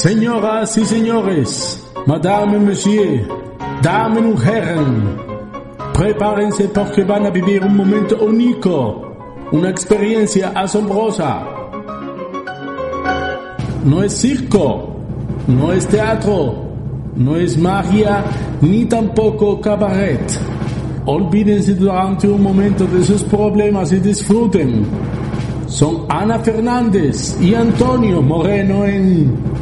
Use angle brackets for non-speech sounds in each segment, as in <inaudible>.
Señoras y señores, Madame y Monsieur, damen y herren, prepárense porque van a vivir un momento único, una experiencia asombrosa. No es circo, no es teatro, no es magia, ni tampoco cabaret. Olvídense durante un momento de sus problemas y disfruten. Son Ana Fernández y Antonio Moreno en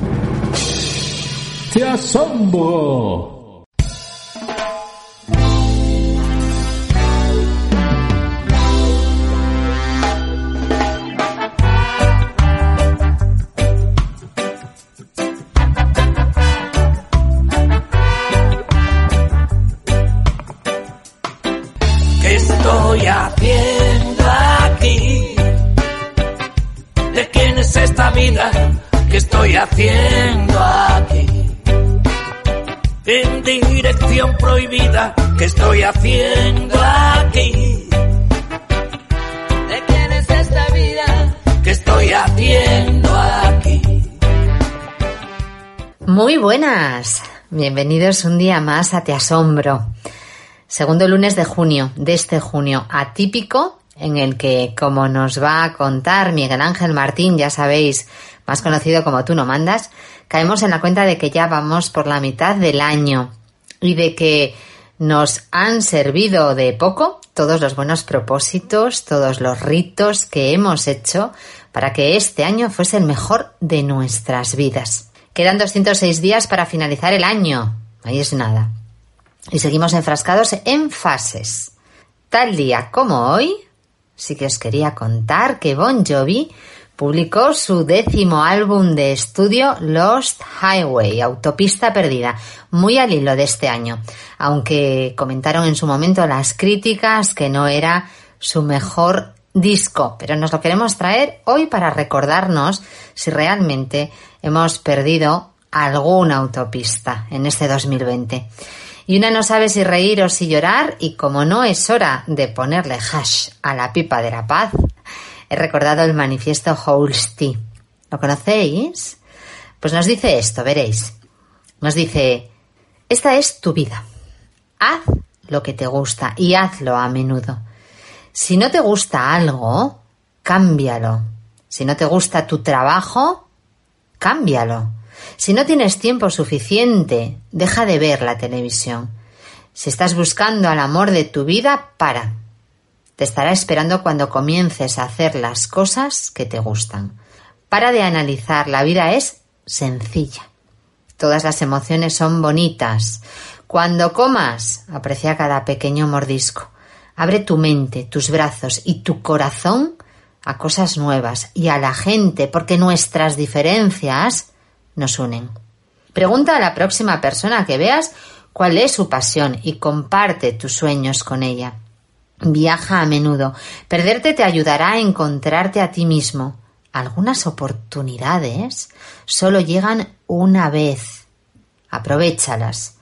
Te asombro. ¿Qué prohibida, ¿qué estoy haciendo aquí? ¿De quién es esta vida? ¿Qué estoy haciendo aquí? Muy buenas, bienvenidos un día más a Te Asombro. Segundo lunes de junio, de este junio atípico, en el que, como nos va a contar Miguel Ángel Martín, ya sabéis, más conocido como Tú no mandas, caemos en la cuenta de que ya vamos por la mitad del año y de que nos han servido de poco todos los buenos propósitos, todos los ritos que hemos hecho para que este año fuese el mejor de nuestras vidas. Quedan 206 días para finalizar el año. Ahí es nada. Y seguimos enfrascados en fases. Tal día como hoy, sí que os quería contar que Bon Jovi publicó su décimo álbum de estudio Lost Highway, Autopista Perdida, muy al hilo de este año, aunque comentaron en su momento las críticas que no era su mejor disco, pero nos lo queremos traer hoy para recordarnos si realmente hemos perdido alguna autopista en este 2020. Y una no sabe si reír o si llorar, y como no es hora de ponerle hash a la pipa de la paz, he recordado el manifiesto Holsti. ¿Lo conocéis? Pues nos dice esto, veréis. Nos dice, esta es tu vida. Haz lo que te gusta y hazlo a menudo. Si no te gusta algo, cámbialo. Si no te gusta tu trabajo, cámbialo. Si no tienes tiempo suficiente, deja de ver la televisión. Si estás buscando al amor de tu vida, para. Te estará esperando cuando comiences a hacer las cosas que te gustan. Para de analizar, la vida es sencilla. Todas las emociones son bonitas. Cuando comas, aprecia cada pequeño mordisco. Abre tu mente, tus brazos y tu corazón a cosas nuevas y a la gente, porque nuestras diferencias nos unen. Pregunta a la próxima persona que veas cuál es su pasión y comparte tus sueños con ella. Viaja a menudo. Perderte te ayudará a encontrarte a ti mismo. Algunas oportunidades solo llegan una vez. Aprovéchalas.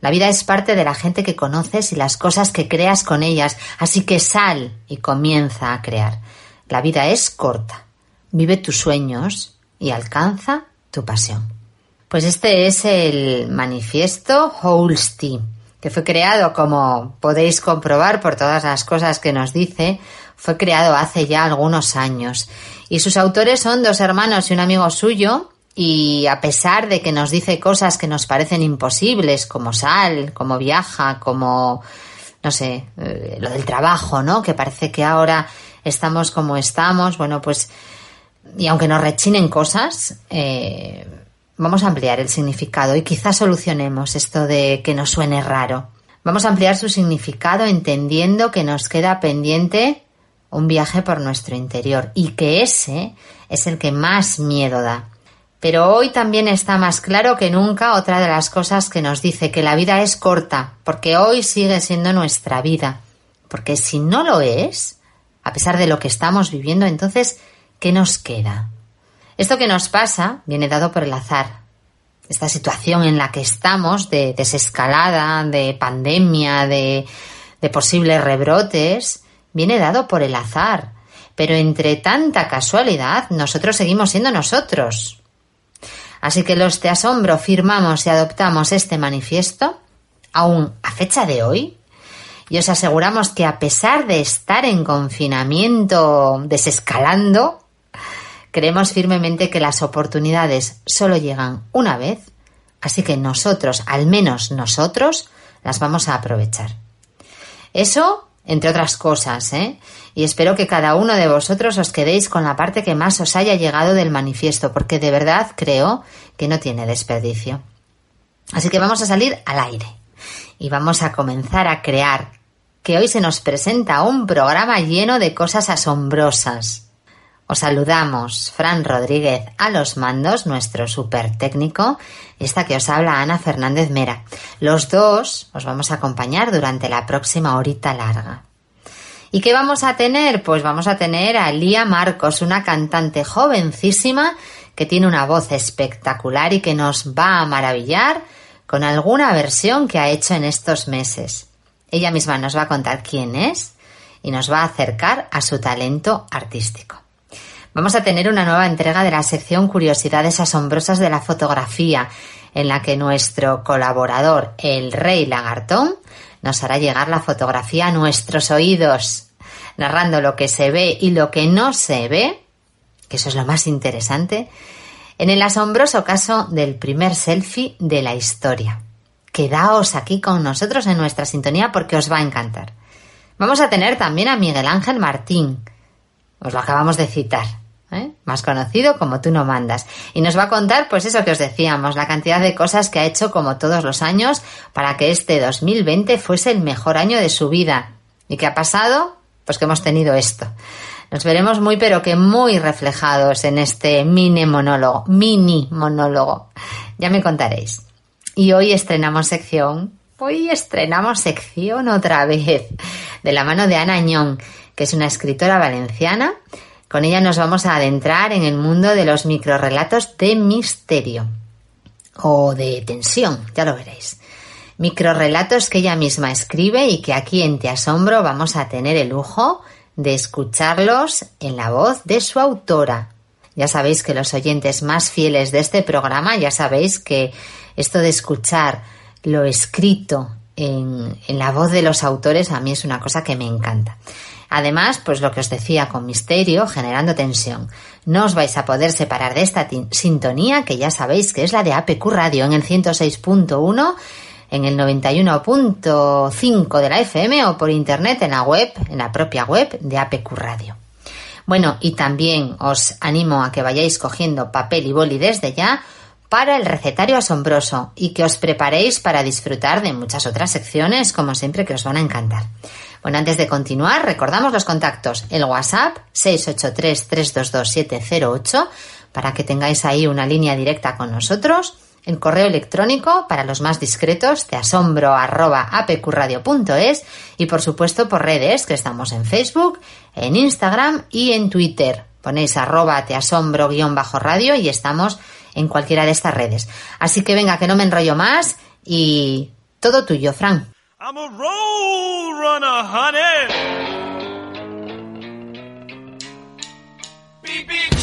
La vida es parte de la gente que conoces y las cosas que creas con ellas, así que sal y comienza a crear. La vida es corta. Vive tus sueños y alcanza tu pasión. Pues este es el manifiesto Holsti, que fue creado, como podéis comprobar por todas las cosas que nos dice, fue creado hace ya algunos años. Y sus autores son dos hermanos y un amigo suyo, y a pesar de que nos dice cosas que nos parecen imposibles, como sal, como viaja, como, no sé, eh, lo del trabajo, ¿no? Que parece que ahora estamos como estamos, bueno, pues, y aunque nos rechinen cosas, eh, vamos a ampliar el significado y quizás solucionemos esto de que nos suene raro. Vamos a ampliar su significado entendiendo que nos queda pendiente un viaje por nuestro interior y que ese es el que más miedo da. Pero hoy también está más claro que nunca otra de las cosas que nos dice que la vida es corta, porque hoy sigue siendo nuestra vida. Porque si no lo es, a pesar de lo que estamos viviendo, entonces, ¿qué nos queda? Esto que nos pasa viene dado por el azar. Esta situación en la que estamos de desescalada, de pandemia, de, posibles rebrotes, viene dado por el azar. Pero entre tanta casualidad, nosotros seguimos siendo nosotros. Así que los de asombro firmamos y adoptamos este manifiesto, aún a fecha de hoy, y os aseguramos que a pesar de estar en confinamiento desescalando, creemos firmemente que las oportunidades solo llegan una vez, así que nosotros, al menos nosotros, las vamos a aprovechar. Eso entre otras cosas, ¿eh? Y espero que cada uno de vosotros os quedéis con la parte que más os haya llegado del manifiesto, porque de verdad creo que no tiene desperdicio. Así que vamos a salir al aire y vamos a comenzar a crear, que hoy se nos presenta un programa lleno de cosas asombrosas. Os saludamos, Fran Rodríguez, a los mandos, nuestro super técnico, esta que os habla Ana Fernández Mera. Los dos os vamos a acompañar durante la próxima horita larga. ¿Y qué vamos a tener? Pues vamos a tener a Lía Marcos, una cantante jovencísima que tiene una voz espectacular y que nos va a maravillar con alguna versión que ha hecho en estos meses. Ella misma nos va a contar quién es y nos va a acercar a su talento artístico. Vamos a tener una nueva entrega de la sección Curiosidades Asombrosas de la Fotografía, en la que nuestro colaborador, el Rey Lagartón, nos hará llegar la fotografía a nuestros oídos, narrando lo que se ve y lo que no se ve, que eso es lo más interesante, en el asombroso caso del primer selfie de la historia. Quedaos aquí con nosotros en nuestra sintonía porque os va a encantar. Vamos a tener también a Miguel Ángel Martín. Os lo acabamos de citar. ¿Eh? más conocido como Tú no mandas. Y nos va a contar, pues eso que os decíamos, la cantidad de cosas que ha hecho como todos los años para que este 2020 fuese el mejor año de su vida. ¿Y qué ha pasado? Pues que hemos tenido esto. Nos veremos muy pero que muy reflejados en este mini monólogo, mini monólogo. Ya me contaréis. Y hoy estrenamos sección, hoy estrenamos sección otra vez, de la mano de Ana que es una escritora valenciana con ella nos vamos a adentrar en el mundo de los microrelatos de misterio o de tensión, ya lo veréis. Microrelatos que ella misma escribe y que aquí en Te Asombro vamos a tener el lujo de escucharlos en la voz de su autora. Ya sabéis que los oyentes más fieles de este programa, ya sabéis que esto de escuchar lo escrito en, en la voz de los autores a mí es una cosa que me encanta. Además, pues lo que os decía con misterio, generando tensión. No os vais a poder separar de esta sintonía, que ya sabéis que es la de APQ Radio en el 106.1, en el 91.5 de la FM o por internet en la web, en la propia web de APQ Radio. Bueno, y también os animo a que vayáis cogiendo papel y boli desde ya para el recetario asombroso y que os preparéis para disfrutar de muchas otras secciones, como siempre, que os van a encantar. Bueno, antes de continuar, recordamos los contactos. El WhatsApp 683-322-708 para que tengáis ahí una línea directa con nosotros. El correo electrónico para los más discretos de asombro y por supuesto por redes que estamos en Facebook, en Instagram y en Twitter. Ponéis arroba teasombro guion bajo radio y estamos en cualquiera de estas redes. Así que venga, que no me enrollo más y todo tuyo, Frank. I'm a road runner, honey. Beep, beep.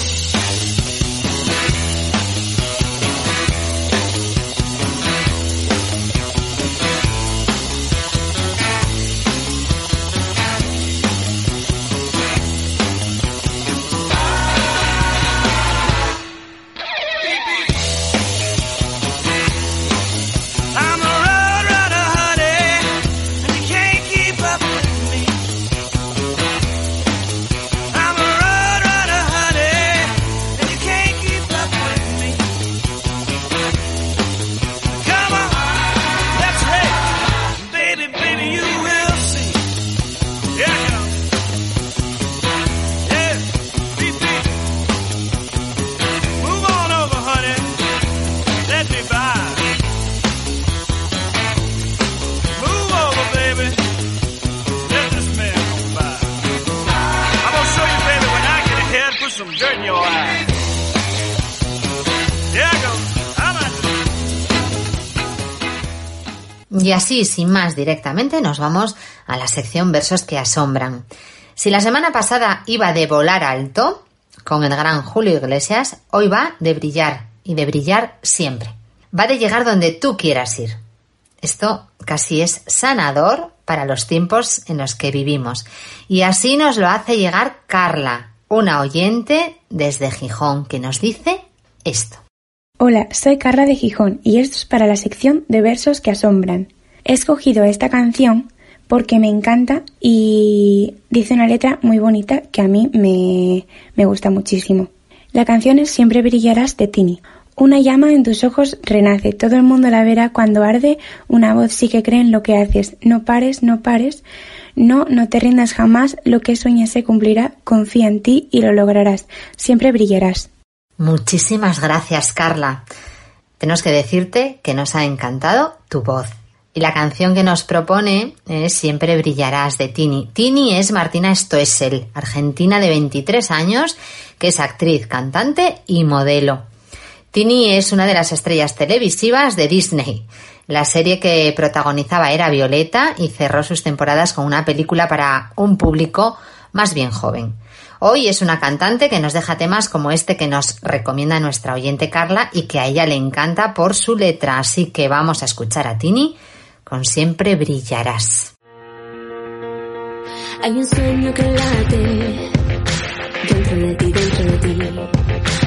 Y así, sin más, directamente nos vamos a la sección versos que asombran. Si la semana pasada iba de volar alto, con el gran Julio Iglesias, hoy va de brillar, y de brillar siempre. Va de llegar donde tú quieras ir. Esto casi es sanador para los tiempos en los que vivimos. Y así nos lo hace llegar Carla, una oyente desde Gijón, que nos dice esto. Hola, soy Carla de Gijón y esto es para la sección de versos que asombran. He escogido esta canción porque me encanta y dice una letra muy bonita que a mí me, me gusta muchísimo. La canción es Siempre brillarás de Tini. Una llama en tus ojos renace, todo el mundo la verá cuando arde, una voz sí que cree en lo que haces. No pares, no pares, no, no te rindas jamás, lo que sueñas se cumplirá, confía en ti y lo lograrás. Siempre brillarás. Muchísimas gracias, Carla. Tenemos que decirte que nos ha encantado tu voz. Y la canción que nos propone es Siempre brillarás de Tini. Tini es Martina Stoessel, argentina de 23 años, que es actriz, cantante y modelo. Tini es una de las estrellas televisivas de Disney. La serie que protagonizaba era Violeta y cerró sus temporadas con una película para un público más bien joven. Hoy es una cantante que nos deja temas como este que nos recomienda nuestra oyente Carla y que a ella le encanta por su letra. Así que vamos a escuchar a Tini con Siempre brillarás.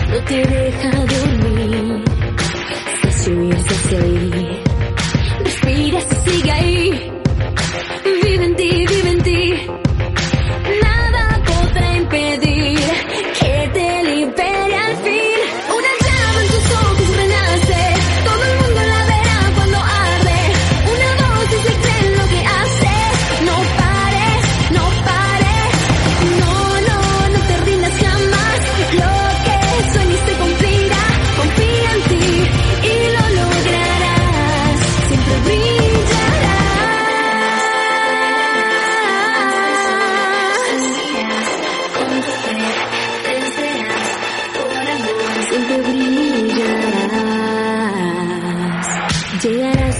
No te.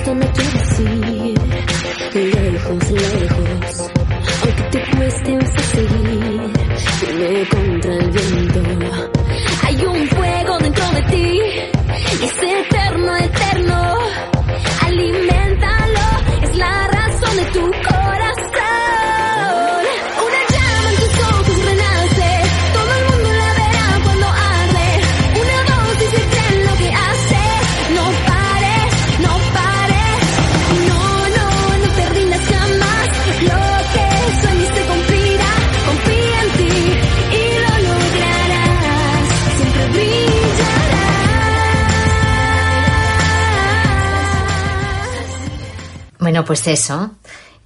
Llegarás donde quieras ir. Lejos, lejos. Pues eso,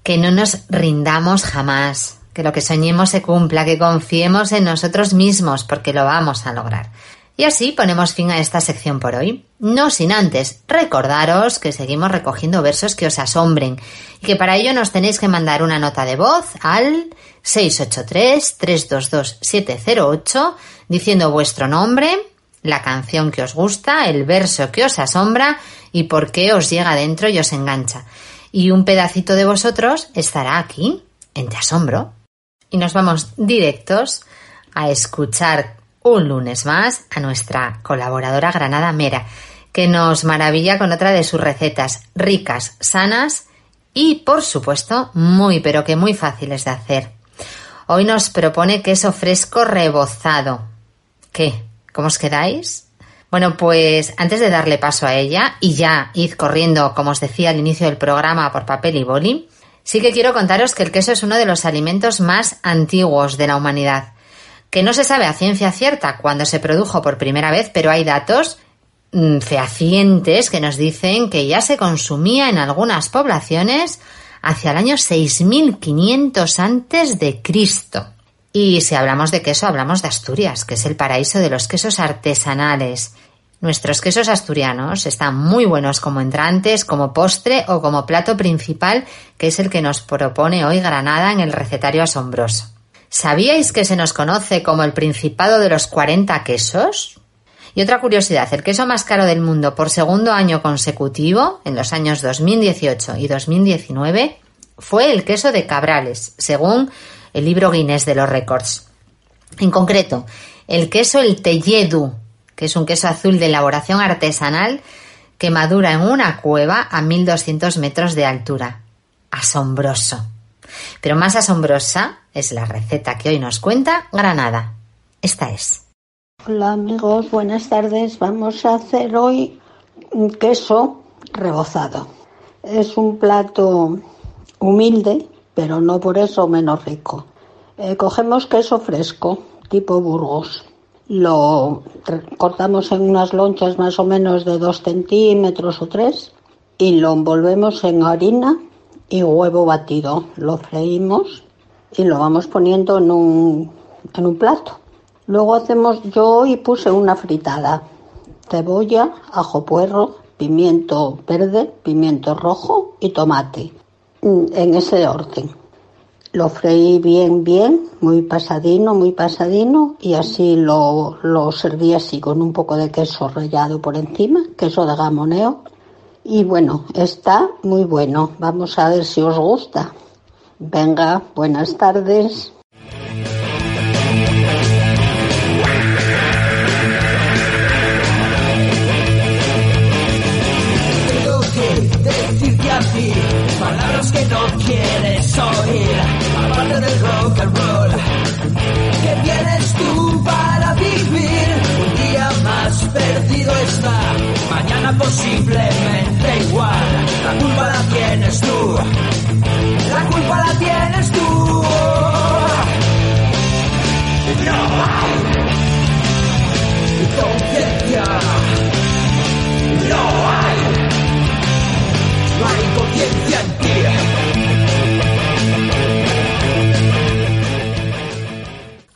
que no nos rindamos jamás, que lo que soñemos se cumpla, que confiemos en nosotros mismos, porque lo vamos a lograr. Y así ponemos fin a esta sección por hoy. No sin antes recordaros que seguimos recogiendo versos que os asombren y que para ello nos tenéis que mandar una nota de voz al 683-322-708 diciendo vuestro nombre, la canción que os gusta, el verso que os asombra y por qué os llega dentro y os engancha. Y un pedacito de vosotros estará aquí, en Te Asombro. Y nos vamos directos a escuchar un lunes más a nuestra colaboradora Granada Mera, que nos maravilla con otra de sus recetas ricas, sanas y, por supuesto, muy pero que muy fáciles de hacer. Hoy nos propone queso fresco rebozado. ¿Qué? ¿Cómo os quedáis? Bueno, pues antes de darle paso a ella y ya id corriendo, como os decía al inicio del programa, por papel y boli, sí que quiero contaros que el queso es uno de los alimentos más antiguos de la humanidad que no se sabe a ciencia cierta cuándo se produjo por primera vez, pero hay datos mm, fehacientes que nos dicen que ya se consumía en algunas poblaciones hacia el año 6500 antes de Cristo. Y si hablamos de queso, hablamos de Asturias, que es el paraíso de los quesos artesanales. Nuestros quesos asturianos están muy buenos como entrantes, como postre o como plato principal, que es el que nos propone hoy Granada en el recetario asombroso. ¿Sabíais que se nos conoce como el Principado de los 40 quesos? Y otra curiosidad, el queso más caro del mundo por segundo año consecutivo, en los años 2018 y 2019, fue el queso de Cabrales, según el libro Guinness de los récords. En concreto, el queso el Telledu, que es un queso azul de elaboración artesanal que madura en una cueva a 1200 metros de altura. Asombroso. Pero más asombrosa es la receta que hoy nos cuenta Granada. Esta es. Hola amigos, buenas tardes. Vamos a hacer hoy un queso rebozado. Es un plato humilde, pero no por eso menos rico. Eh, cogemos queso fresco, tipo Burgos. Lo cortamos en unas lonchas más o menos de 2 centímetros o 3 y lo envolvemos en harina y huevo batido. Lo freímos y lo vamos poniendo en un, en un plato. Luego hacemos, yo hoy puse una fritada, cebolla, ajo puerro, pimiento verde, pimiento rojo y tomate, en ese orden. Lo freí bien, bien, muy pasadino, muy pasadino, y así lo, lo serví así con un poco de queso rallado por encima, queso de gamoneo. Y bueno, está muy bueno. Vamos a ver si os gusta. Venga, buenas tardes. Palabras que no quieres oír, aparte del rock and roll.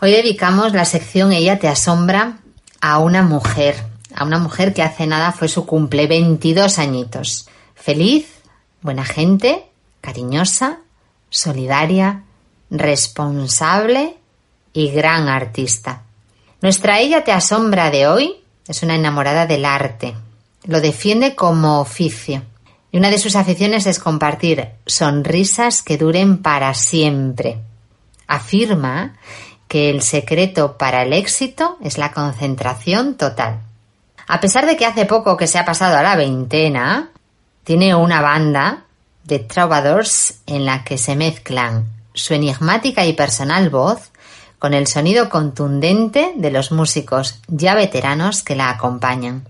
Hoy dedicamos la sección Ella te asombra a una mujer, a una mujer que hace nada fue su cumple, 22 añitos. Feliz, buena gente, cariñosa, solidaria, responsable y gran artista. Nuestra Ella te asombra de hoy es una enamorada del arte. Lo defiende como oficio y una de sus aficiones es compartir sonrisas que duren para siempre. Afirma el secreto para el éxito es la concentración total. A pesar de que hace poco que se ha pasado a la veintena, tiene una banda de trovadores en la que se mezclan su enigmática y personal voz con el sonido contundente de los músicos ya veteranos que la acompañan.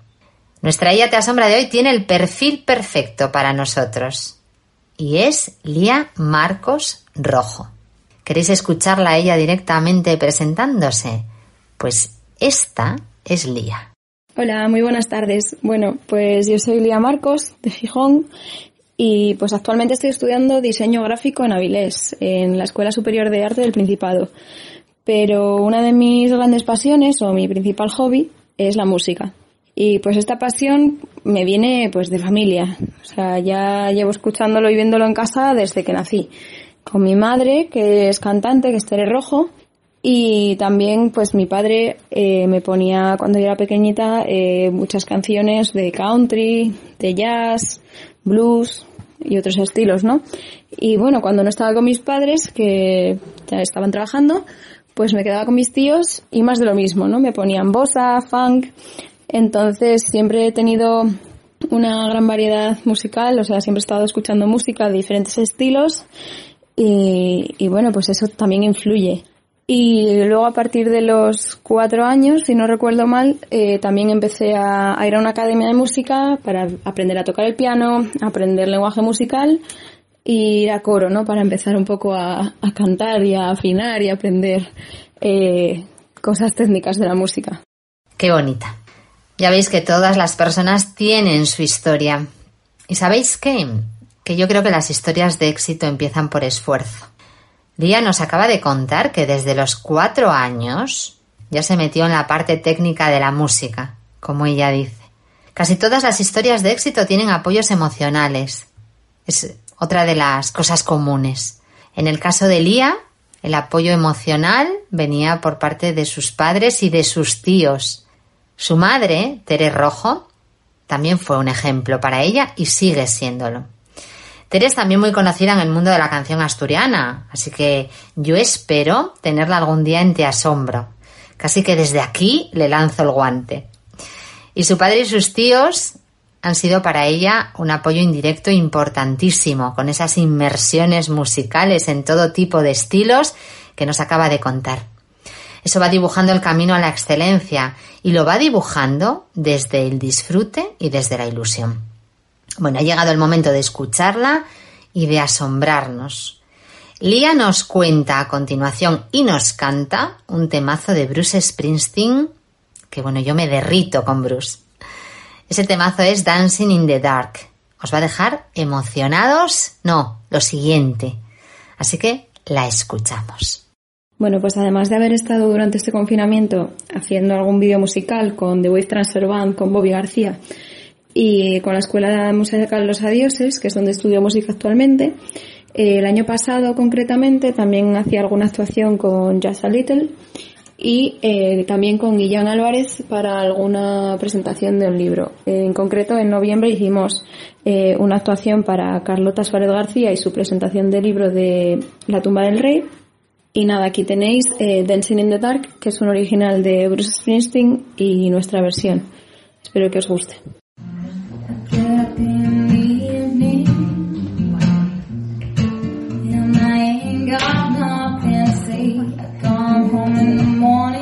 Nuestra Ella te asombra de hoy tiene el perfil perfecto para nosotros y es Lía Marcos Rojo. ¿Queréis escucharla a ella directamente presentándose? Pues esta es Lía. Hola, muy buenas tardes. Bueno, pues yo soy Lía Marcos de Gijón y pues actualmente estoy estudiando diseño gráfico en Avilés, en la Escuela Superior de Arte del Principado. Pero una de mis grandes pasiones o mi principal hobby es la música. Y pues esta pasión me viene pues de familia. O sea, ya llevo escuchándolo y viéndolo en casa desde que nací. Con mi madre, que es cantante, que es Tere Rojo. Y también pues mi padre eh, me ponía cuando yo era pequeñita eh, muchas canciones de country, de jazz, blues y otros estilos, ¿no? Y bueno, cuando no estaba con mis padres, que ya estaban trabajando, pues me quedaba con mis tíos y más de lo mismo, ¿no? Me ponían bossa, funk, entonces siempre he tenido una gran variedad musical, o sea, siempre he estado escuchando música de diferentes estilos y, bueno, pues eso también influye. Y luego a partir de los cuatro años, si no recuerdo mal, eh, también empecé a, ir a una academia de música para aprender a tocar el piano, aprender lenguaje musical y ir a coro, ¿no? Para empezar un poco a, cantar y a afinar y aprender eh, cosas técnicas de la música. Qué bonita. Ya veis que todas las personas tienen su historia. ¿Y sabéis qué? Que yo creo que las historias de éxito empiezan por esfuerzo. Lía nos acaba de contar que desde los cuatro años ya se metió en la parte técnica de la música, como ella dice. Casi todas las historias de éxito tienen apoyos emocionales. Es otra de las cosas comunes. En el caso de Lía, El apoyo emocional venía por parte de sus padres y de sus tíos. Su madre, Tere Rojo, también fue un ejemplo para ella y sigue siéndolo. Tere es también muy conocida en el mundo de la canción asturiana, así que yo espero tenerla algún día en Te Asombro. Casi que desde aquí le lanzo el guante. Y su padre y sus tíos han sido para ella un apoyo indirecto importantísimo, con esas inmersiones musicales en todo tipo de estilos que nos acaba de contar. Eso va dibujando el camino a la excelencia y lo va dibujando desde el disfrute y desde la ilusión. Bueno, ha llegado el momento de escucharla y de asombrarnos. Lía nos cuenta a continuación y nos canta un temazo de Bruce Springsteen, que bueno, yo me derrito con Bruce. Ese temazo es Dancing in the Dark. Os va a dejar emocionados, no, lo siguiente. Así que la escuchamos. Bueno, pues además de haber estado durante este confinamiento haciendo algún vídeo musical con The Wave Transfer Band, con Bobby García y con la Escuela Musical Los Adioses, que es donde estudio música actualmente, eh, el año pasado concretamente también hacía alguna actuación con Jazz a Little y eh, también con Guillán Álvarez para alguna presentación de un libro. En concreto, en noviembre hicimos eh, una actuación para Carlota Suárez García y su presentación del libro de La tumba del rey. Y nada, aquí tenéis eh, Dancing in the Dark, que es un original de Bruce Springsteen y nuestra versión. Espero que os guste. got nothing to say. I come home in the morning.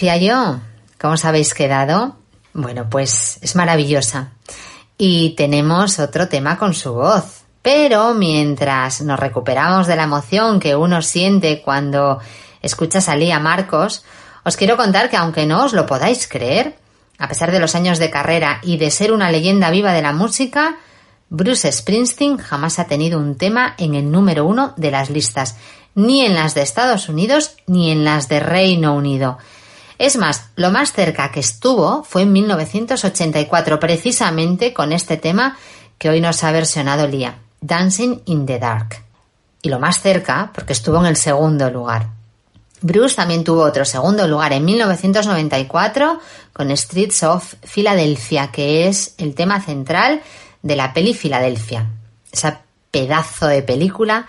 Decía yo? ¿Cómo os habéis quedado? Bueno, pues es maravillosa. Y tenemos otro tema con su voz. Pero mientras nos recuperamos de la emoción que uno siente cuando escucha a Marcos, os quiero contar que aunque no os lo podáis creer, a pesar de los años de carrera y de ser una leyenda viva de la música, Bruce Springsteen jamás ha tenido un tema en el número uno de las listas, ni en las de Estados Unidos ni en las de Reino Unido. Es más, lo más cerca que estuvo fue en 1984, precisamente con este tema que hoy nos ha versionado Lía, Dancing in the Dark. Y lo más cerca, porque estuvo en el segundo lugar. Bruce también tuvo otro segundo lugar en 1994 con Streets of Philadelphia, que es el tema central de la peli Filadelfia. Esa pedazo de película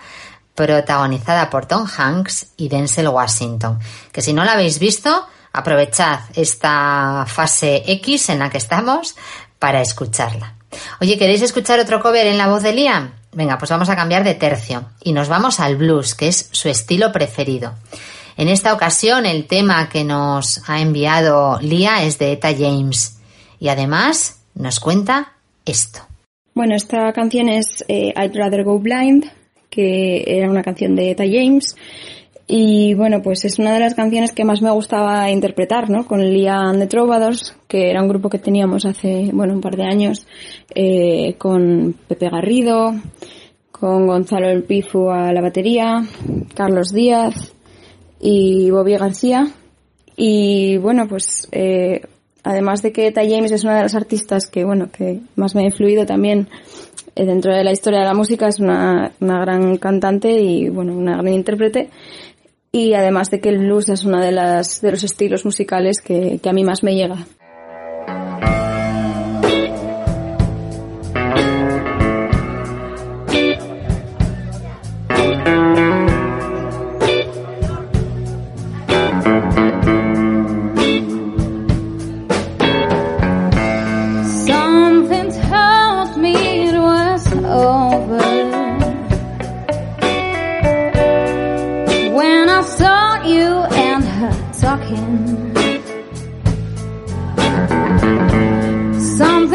protagonizada por Tom Hanks y Denzel Washington, que si no la habéis visto, aprovechad esta fase X en la que estamos para escucharla. Oye, ¿queréis escuchar otro cover en la voz de Liam? Venga, pues vamos a cambiar de tercio y nos vamos al blues, que es su estilo preferido. En esta ocasión el tema que nos ha enviado Lía es de Eta James y además nos cuenta esto. Bueno, esta canción es eh, I'd Rather Go Blind, que era una canción de Eta James y bueno, pues es una de las canciones que más me gustaba interpretar, ¿no? Con Lía and the Troubadours, que era un grupo que teníamos hace, bueno, un par de años, eh, con Pepe Garrido, con Gonzalo El Pifu a la batería, Carlos Díaz, y Bobby García. Y bueno, pues eh, además de que Eta James es una de las artistas que, bueno, que más me ha influido también eh, dentro de la historia de la música, es una, una gran cantante y, bueno, una gran intérprete. Y además de que el blues es uno de, las, de los estilos musicales que, que a mí más me llega.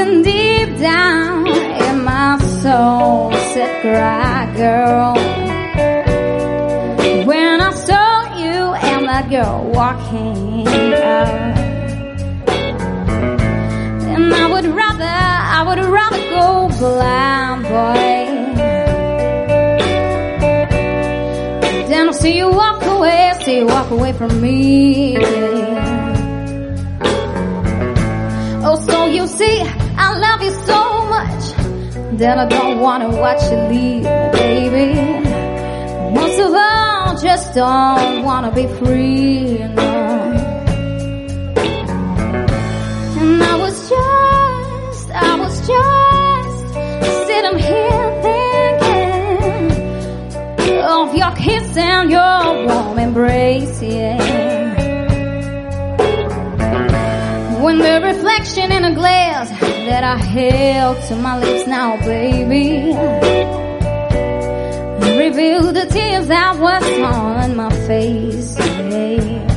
and deep down in my soul said, cry girl. When I saw you and that girl walking up, and I would rather, I would rather go blind, boy. Then I see you walk away, see you walk away from me. Oh, so you see, don't wanna watch you leave, baby. Most of all, just don't wanna be free, you know. And I was just, I was just sitting here thinking of your kiss and your warm embrace, yeah. When the reflection in a glass that I held to my lips now, baby. Reveal the tears that were on my face. Yeah.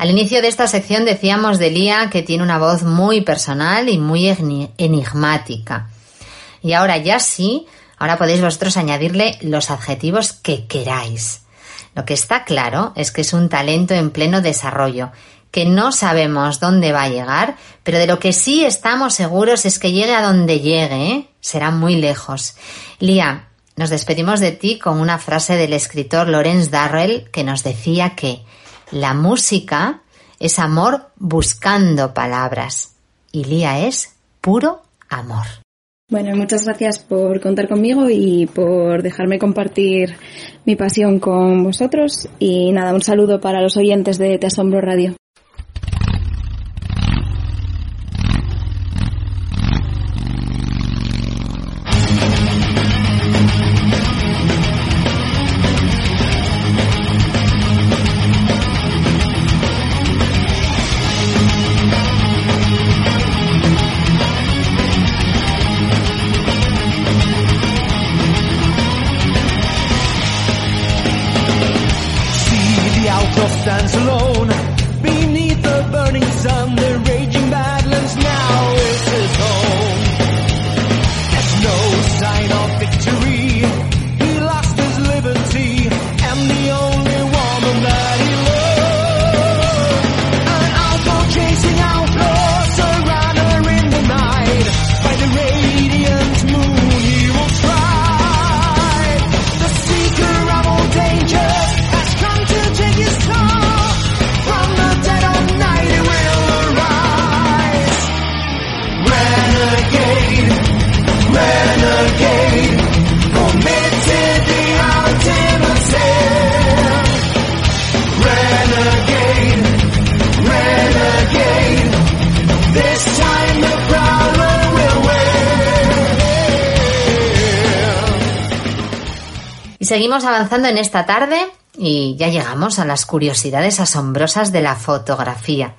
Al inicio de esta sección decíamos de Lía que tiene una voz muy personal y muy enigmática. Y ahora ya sí, ahora podéis vosotros añadirle los adjetivos que queráis. Lo que está claro es que es un talento en pleno desarrollo, que no sabemos dónde va a llegar, pero de lo que sí estamos seguros es que llegue a donde llegue, ¿eh? será muy lejos. Lía, nos despedimos de ti con una frase del escritor Lawrence Darrell que nos decía que la música es amor buscando palabras y Lía es puro amor. Bueno, muchas gracias por contar conmigo y por dejarme compartir mi pasión con vosotros. Y nada, un saludo para los oyentes de Te Asombro Radio. Seguimos avanzando en esta tarde y ya llegamos a las curiosidades asombrosas de la fotografía,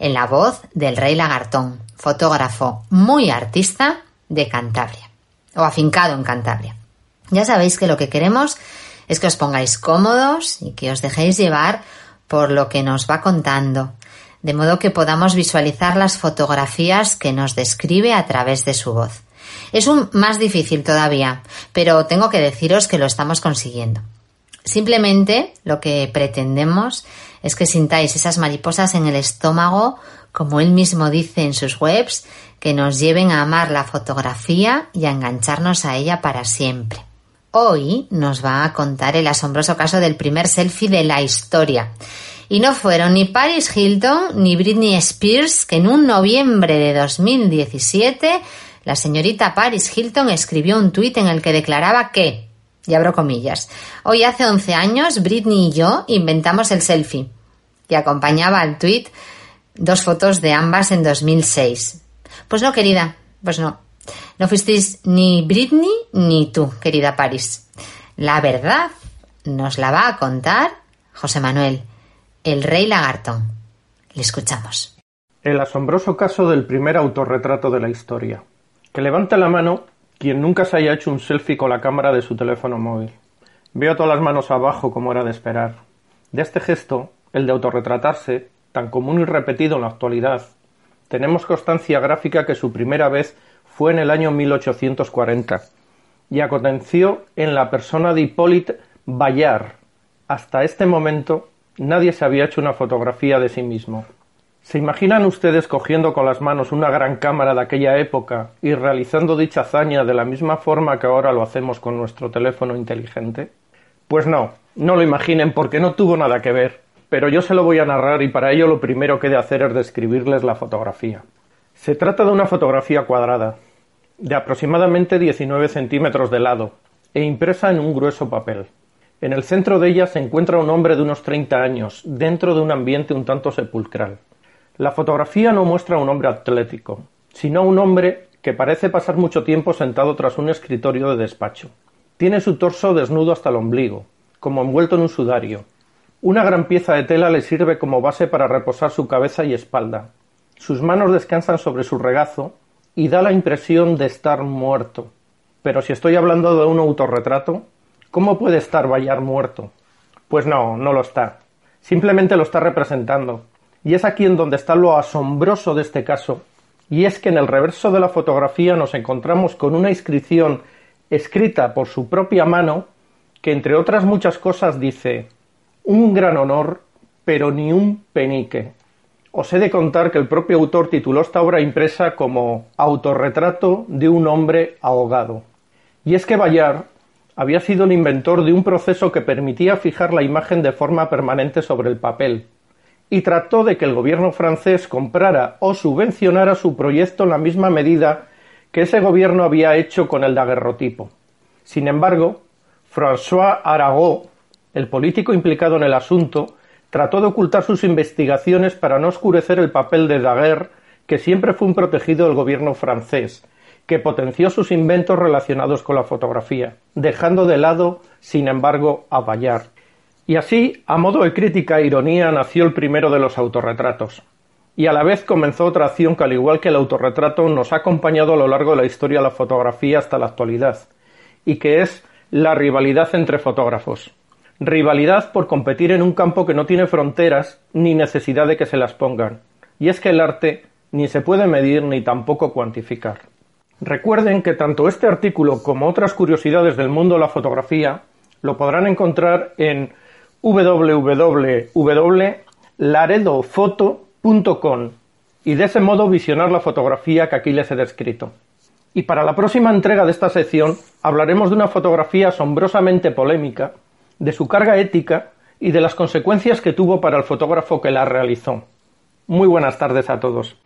en la voz del rey lagartón, fotógrafo muy artista de Cantabria, o afincado en Cantabria. Ya sabéis que lo que queremos es que os pongáis cómodos y que os dejéis llevar por lo que nos va contando, de modo que podamos visualizar las fotografías que nos describe a través de su voz. Es un más difícil todavía, pero tengo que deciros que lo estamos consiguiendo. Simplemente lo que pretendemos es que sintáis esas mariposas en el estómago, como él mismo dice en sus webs, que nos lleven a amar la fotografía y a engancharnos a ella para siempre. Hoy nos va a contar el asombroso caso del primer selfie de la historia. Y no fueron ni Paris Hilton ni Britney Spears que en un noviembre de 2017 la señorita Paris Hilton escribió un tuit en el que declaraba que, y abro comillas, hoy hace 11 años Britney y yo inventamos el selfie. Y acompañaba al tuit dos fotos de ambas en 2006. Pues no, querida, pues no. No fuisteis ni Britney ni tú, querida Paris. La verdad nos la va a contar José Manuel, el rey lagartón. Le escuchamos. El asombroso caso del primer autorretrato de la historia. Que levante la mano quien nunca se haya hecho un selfie con la cámara de su teléfono móvil. Veo todas las manos abajo como era de esperar. De este gesto, el de autorretratarse, tan común y repetido en la actualidad, tenemos constancia gráfica que su primera vez fue en el año 1840 y aconteció en la persona de Hippolyte Bayard. Hasta este momento nadie se había hecho una fotografía de sí mismo. ¿Se imaginan ustedes cogiendo con las manos una gran cámara de aquella época y realizando dicha hazaña de la misma forma que ahora lo hacemos con nuestro teléfono inteligente? Pues no, no lo imaginen porque no tuvo nada que ver, pero yo se lo voy a narrar y para ello lo primero que he de hacer es describirles la fotografía. Se trata de una fotografía cuadrada, de aproximadamente 19 centímetros de lado, e impresa en un grueso papel. En el centro de ella se encuentra un hombre de unos 30 años, dentro de un ambiente un tanto sepulcral. La fotografía no muestra a un hombre atlético, sino a un hombre que parece pasar mucho tiempo sentado tras un escritorio de despacho. Tiene su torso desnudo hasta el ombligo, como envuelto en un sudario. Una gran pieza de tela le sirve como base para reposar su cabeza y espalda. Sus manos descansan sobre su regazo y da la impresión de estar muerto. Pero si estoy hablando de un autorretrato, ¿cómo puede estar Bayard muerto? Pues no, no lo está. Simplemente lo está representando Y es aquí en donde está lo asombroso de este caso, y es que en el reverso de la fotografía nos encontramos con una inscripción escrita por su propia mano que entre otras muchas cosas dice un gran honor, pero ni un penique. Os he de contar que el propio autor tituló esta obra impresa como Autorretrato de un hombre ahogado. Y es que Bayard había sido el inventor de un proceso que permitía fijar la imagen de forma permanente sobre el papel, y trató de que el gobierno francés comprara o subvencionara su proyecto en la misma medida que ese gobierno había hecho con el daguerrotipo. Sin embargo, François Arago, el político implicado en el asunto, trató de ocultar sus investigaciones para no oscurecer el papel de Daguerre, que siempre fue un protegido del gobierno francés, que potenció sus inventos relacionados con la fotografía, dejando de lado, sin embargo, a Bayard. Y así, a modo de crítica e ironía, nació el primero de los autorretratos. Y a la vez comenzó otra acción que, al igual que el autorretrato, nos ha acompañado a lo largo de la historia de la fotografía hasta la actualidad, y que es la rivalidad entre fotógrafos. Rivalidad por competir en un campo que no tiene fronteras ni necesidad de que se las pongan. Y es que el arte ni se puede medir ni tampoco cuantificar. Recuerden que tanto este artículo como otras curiosidades del mundo de la fotografía lo podrán encontrar en www.laredofoto.com y de ese modo visionar la fotografía que aquí les he descrito. Y para la próxima entrega de esta sección hablaremos de una fotografía asombrosamente polémica, de su carga ética y de las consecuencias que tuvo para el fotógrafo que la realizó. Muy buenas tardes a todos.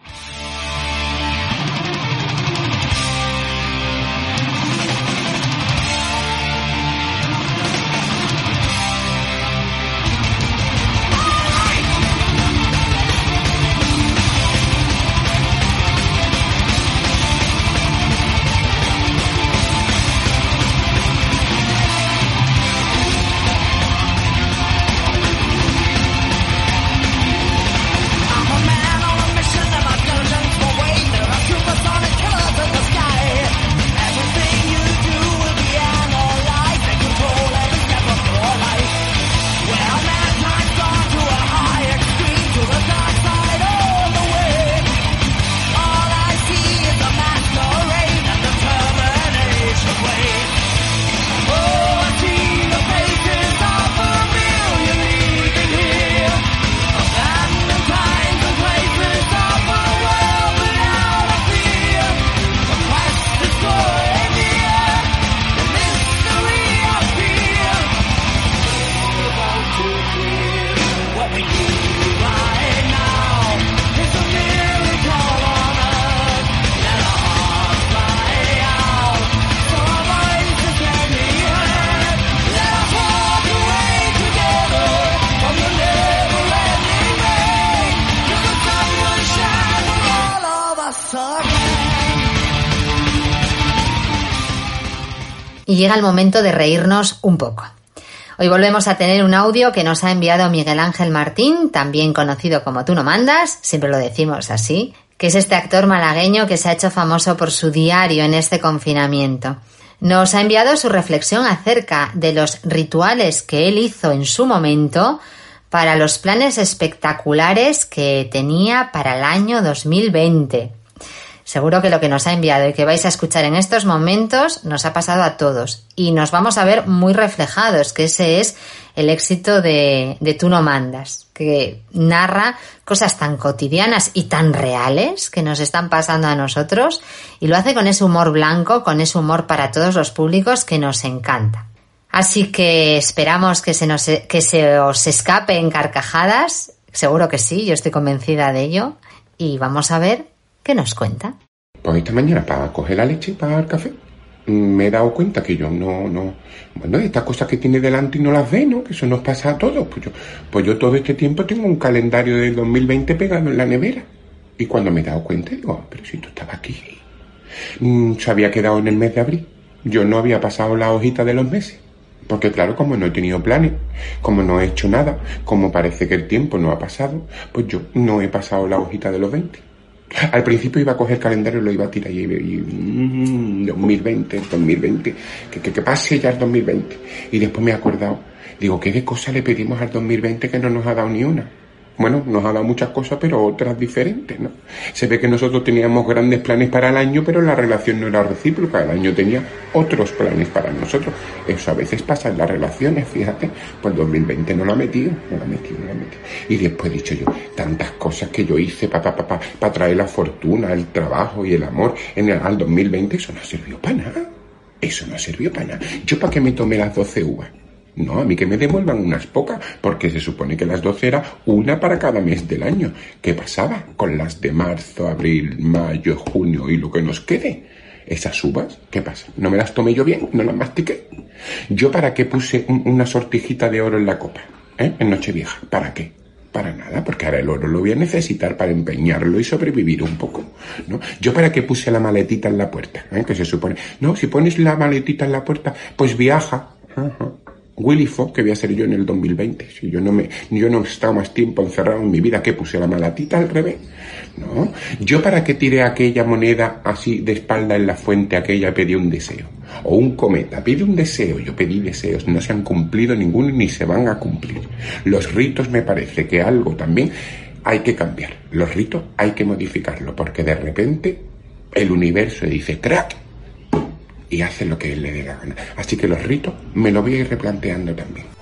Llega el momento de reírnos un poco. Hoy volvemos a tener un audio que nos ha enviado Miguel Ángel Martín, también conocido como Tú no mandas, siempre lo decimos así, que es este actor malagueño que se ha hecho famoso por su diario en este confinamiento. Nos ha enviado su reflexión acerca de los rituales que él hizo en su momento para los planes espectaculares que tenía para el año 2020. Seguro que lo que nos ha enviado y que vais a escuchar en estos momentos nos ha pasado a todos. Y nos vamos a ver muy reflejados, que ese es el éxito de, de Tú no mandas, que narra cosas tan cotidianas y tan reales que nos están pasando a nosotros y lo hace con ese humor blanco, con ese humor para todos los públicos que nos encanta. Así que esperamos que se, nos, que se os escape en carcajadas, seguro que sí, yo estoy convencida de ello, y vamos a ver ¿Qué nos cuenta? Pues esta mañana para coger la leche para el café me he dado cuenta que yo no, no, bueno, estas cosas que tiene delante y no las ve, ¿no? Que eso nos pasa a todos. Pues yo, pues yo todo este tiempo tengo un calendario del 2020 pegado en la nevera. Y cuando me he dado cuenta, digo, ah, pero si tú estabas aquí. Mm, se había quedado en el mes de abril. Yo no había pasado la hojita de los meses. Porque claro, como no he tenido planes, como no he hecho nada, como parece que el tiempo no ha pasado, pues yo no he pasado la hojita de los 20. Al principio iba a coger el calendario y lo iba a tirar y, y 2020, 2020, que, que, que, pase ya el 2020. Y después me he acordado, digo, ¿qué de cosas le pedimos al 2020 que no nos ha dado ni una? Bueno, nos ha dado muchas cosas, pero otras diferentes, ¿no? Se ve que nosotros teníamos grandes planes para el año, pero la relación no era recíproca. El año tenía otros planes para nosotros. Eso a veces pasa en las relaciones, fíjate. Pues 2020 no lo ha metido, no lo ha metido, no lo ha metido. Y después he dicho yo, tantas cosas que yo hice para pa, pa, pa, traer la fortuna, el trabajo y el amor en el, al 2020, eso no sirvió para nada. Eso no sirvió para nada. ¿Yo para qué me tomé las 12 uvas? No, a mí que me devuelvan unas pocas, porque se supone que las 12 era una para cada mes del año. ¿Qué pasaba con las de marzo, abril, mayo, junio y lo que nos quede? Esas uvas, ¿qué pasa? ¿No me las tomé yo bien? ¿No las mastiqué? ¿Yo para qué puse un- una sortijita de oro en la copa? ¿Eh? En Nochevieja. ¿Para qué? Para nada, porque ahora el oro lo voy a necesitar para empeñarlo y sobrevivir un poco, ¿no? Yo para qué puse la maletita en la puerta, ¿eh? que se supone, no, si pones la maletita en la puerta, pues viaja. Ajá. Willy Fox, que voy a ser yo en el 2020. Si yo no me, yo no he estado más tiempo encerrado en mi vida, que puse la maletita al revés. No. Yo para qué tiré aquella moneda así de espalda en la fuente aquella pedí un deseo. O un cometa, pide un deseo. Yo pedí deseos, no se han cumplido ninguno ni se van a cumplir. Los ritos me parece que algo también hay que cambiar. Los ritos hay que modificarlo, porque de repente el universo dice crack y hace lo que él le dé la gana. Así que los ritos me lo voy a ir replanteando también.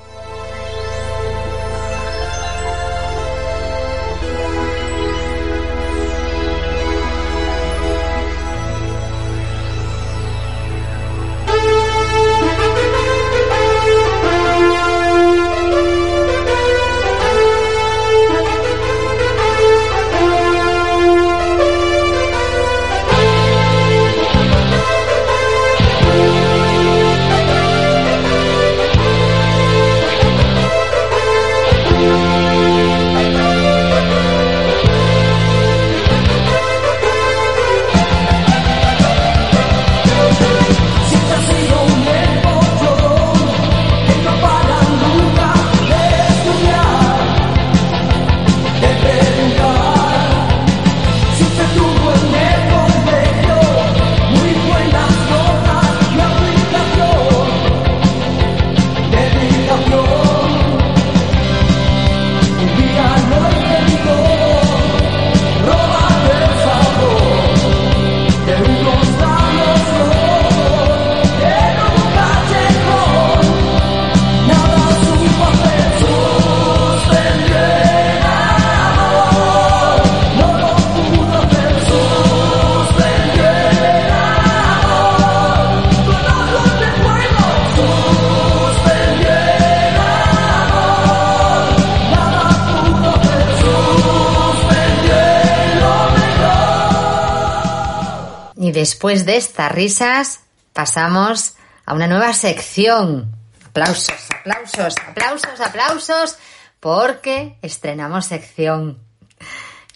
Después de estas risas, pasamos a una nueva sección. Aplausos, aplausos, aplausos, aplausos, porque estrenamos sección.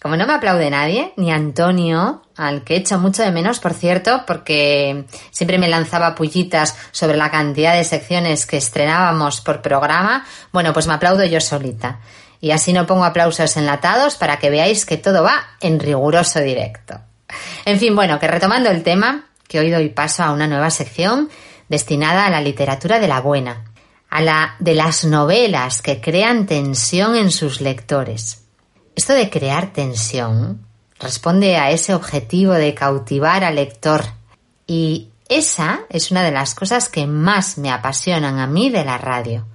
Como no me aplaude nadie, ni Antonio, al que echo mucho de menos, por cierto, porque siempre me lanzaba pullitas sobre la cantidad de secciones que estrenábamos por programa, bueno, pues me aplaudo yo solita. Y así no pongo aplausos enlatados para que veáis que todo va en riguroso directo. En fin, bueno, que retomando el tema, que hoy doy paso a una nueva sección destinada a la literatura de la buena, a la de las novelas que crean tensión en sus lectores. Esto de crear tensión responde a ese objetivo de cautivar al lector y esa es una de las cosas que más me apasionan a mí de la radio.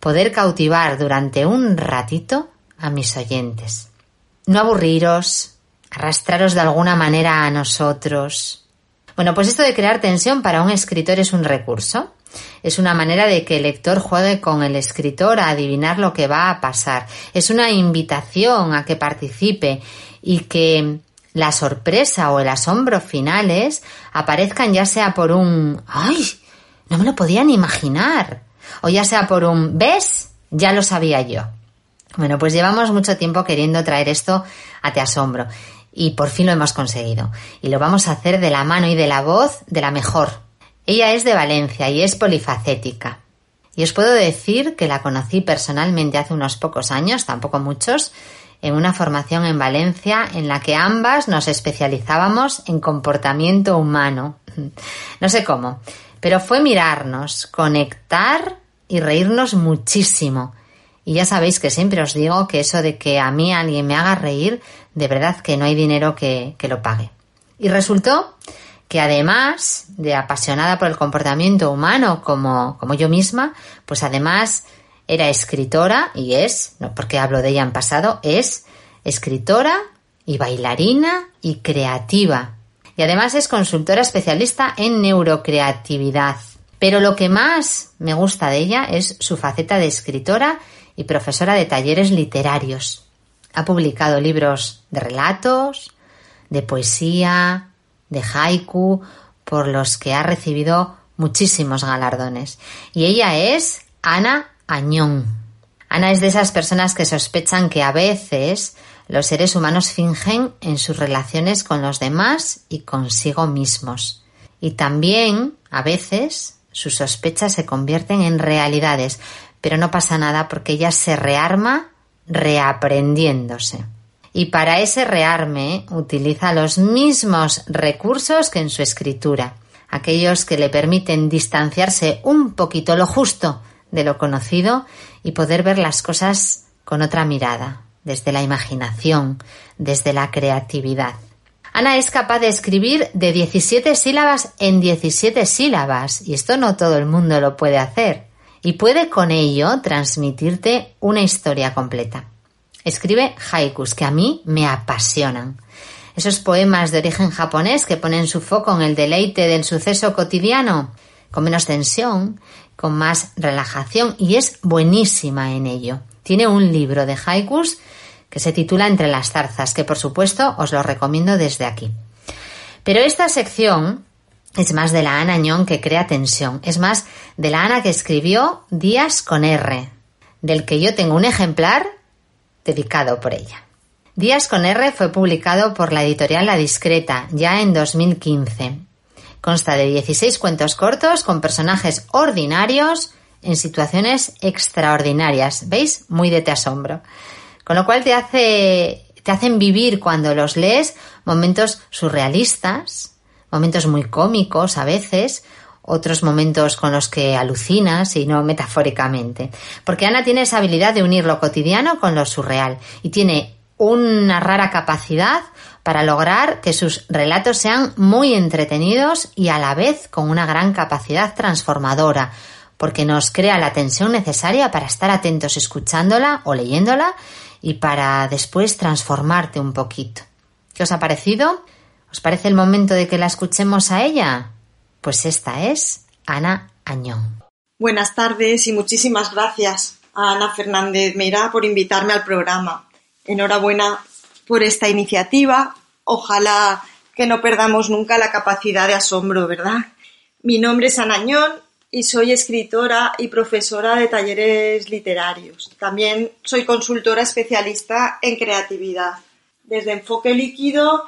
Poder cautivar durante un ratito a mis oyentes. No aburriros, arrastraros de alguna manera a nosotros. Bueno, pues esto de crear tensión para un escritor es un recurso. Es una manera de que el lector juegue con el escritor a adivinar lo que va a pasar. Es una invitación a que participe y que la sorpresa o el asombro finales aparezcan ya sea por un ¡ay! No me lo podía ni imaginar. O ya sea por un ¿ves? Ya lo sabía yo. Bueno, pues llevamos mucho tiempo queriendo traer esto a Te Asombro y por fin lo hemos conseguido. Y lo vamos a hacer de la mano y de la voz de la mejor. Ella es de Valencia y es polifacética. Y os puedo decir que la conocí personalmente hace unos pocos años, tampoco muchos, en una formación en Valencia en la que ambas nos especializábamos en comportamiento humano. <laughs> No sé cómo, pero fue mirarnos, conectar y reírnos muchísimo. Y ya sabéis que siempre os digo que eso de que a mí alguien me haga reír, de verdad que no hay dinero que, que lo pague. Y resultó que además de apasionada por el comportamiento humano como, como yo misma, pues además era escritora y es, no porque hablo de ella en pasado, es escritora y bailarina y creativa. Y además es consultora especialista en neurocreatividad. Pero lo que más me gusta de ella es su faceta de escritora y profesora de talleres literarios. Ha publicado libros de relatos, de poesía, de haiku, por los que ha recibido muchísimos galardones. Y ella es Ana Añón. Ana es de esas personas que sospechan que a veces los seres humanos fingen en sus relaciones con los demás y consigo mismos. Y también, a veces, sus sospechas se convierten en realidades, pero no pasa nada porque ella se rearma reaprendiéndose. Y para ese rearme utiliza los mismos recursos que en su escritura, aquellos que le permiten distanciarse un poquito lo justo de lo conocido y poder ver las cosas con otra mirada, desde la imaginación, desde la creatividad. Ana es capaz de escribir de 17 sílabas en 17 sílabas, y esto no todo el mundo lo puede hacer, y puede con ello transmitirte una historia completa. Escribe haikus que a mí me apasionan. Esos poemas de origen japonés que ponen su foco en el deleite del suceso cotidiano, con menos tensión, con más relajación y es buenísima en ello. Tiene un libro de haikus que se titula Entre las zarzas, que por supuesto os lo recomiendo desde aquí. Pero esta sección es más de la Ana Ñón que crea tensión, es más de la Ana que escribió Días con R, del que yo tengo un ejemplar dedicado por ella. Días con R fue publicado por la editorial La Discreta ya en 2015 Consta de 16 cuentos cortos con personajes ordinarios en situaciones extraordinarias. ¿Veis? Muy de te asombro. Con lo cual te hace te hacen vivir cuando los lees momentos surrealistas, momentos muy cómicos a veces, otros momentos con los que alucinas y no metafóricamente. Porque Ana tiene esa habilidad de unir lo cotidiano con lo surreal y tiene una rara capacidad para lograr que sus relatos sean muy entretenidos y a la vez con una gran capacidad transformadora, porque nos crea la tensión necesaria para estar atentos escuchándola o leyéndola y para después transformarte un poquito. ¿Qué os ha parecido? ¿Os parece el momento de que la escuchemos a ella? Pues esta es Ana Añón. Buenas tardes y muchísimas gracias a Ana Fernández Meira por invitarme al programa. Enhorabuena por esta iniciativa. Ojalá que no perdamos nunca la capacidad de asombro, ¿verdad? Mi nombre es Anañón y soy escritora y profesora de talleres literarios. También soy consultora especialista en creatividad. Desde Enfoque Líquido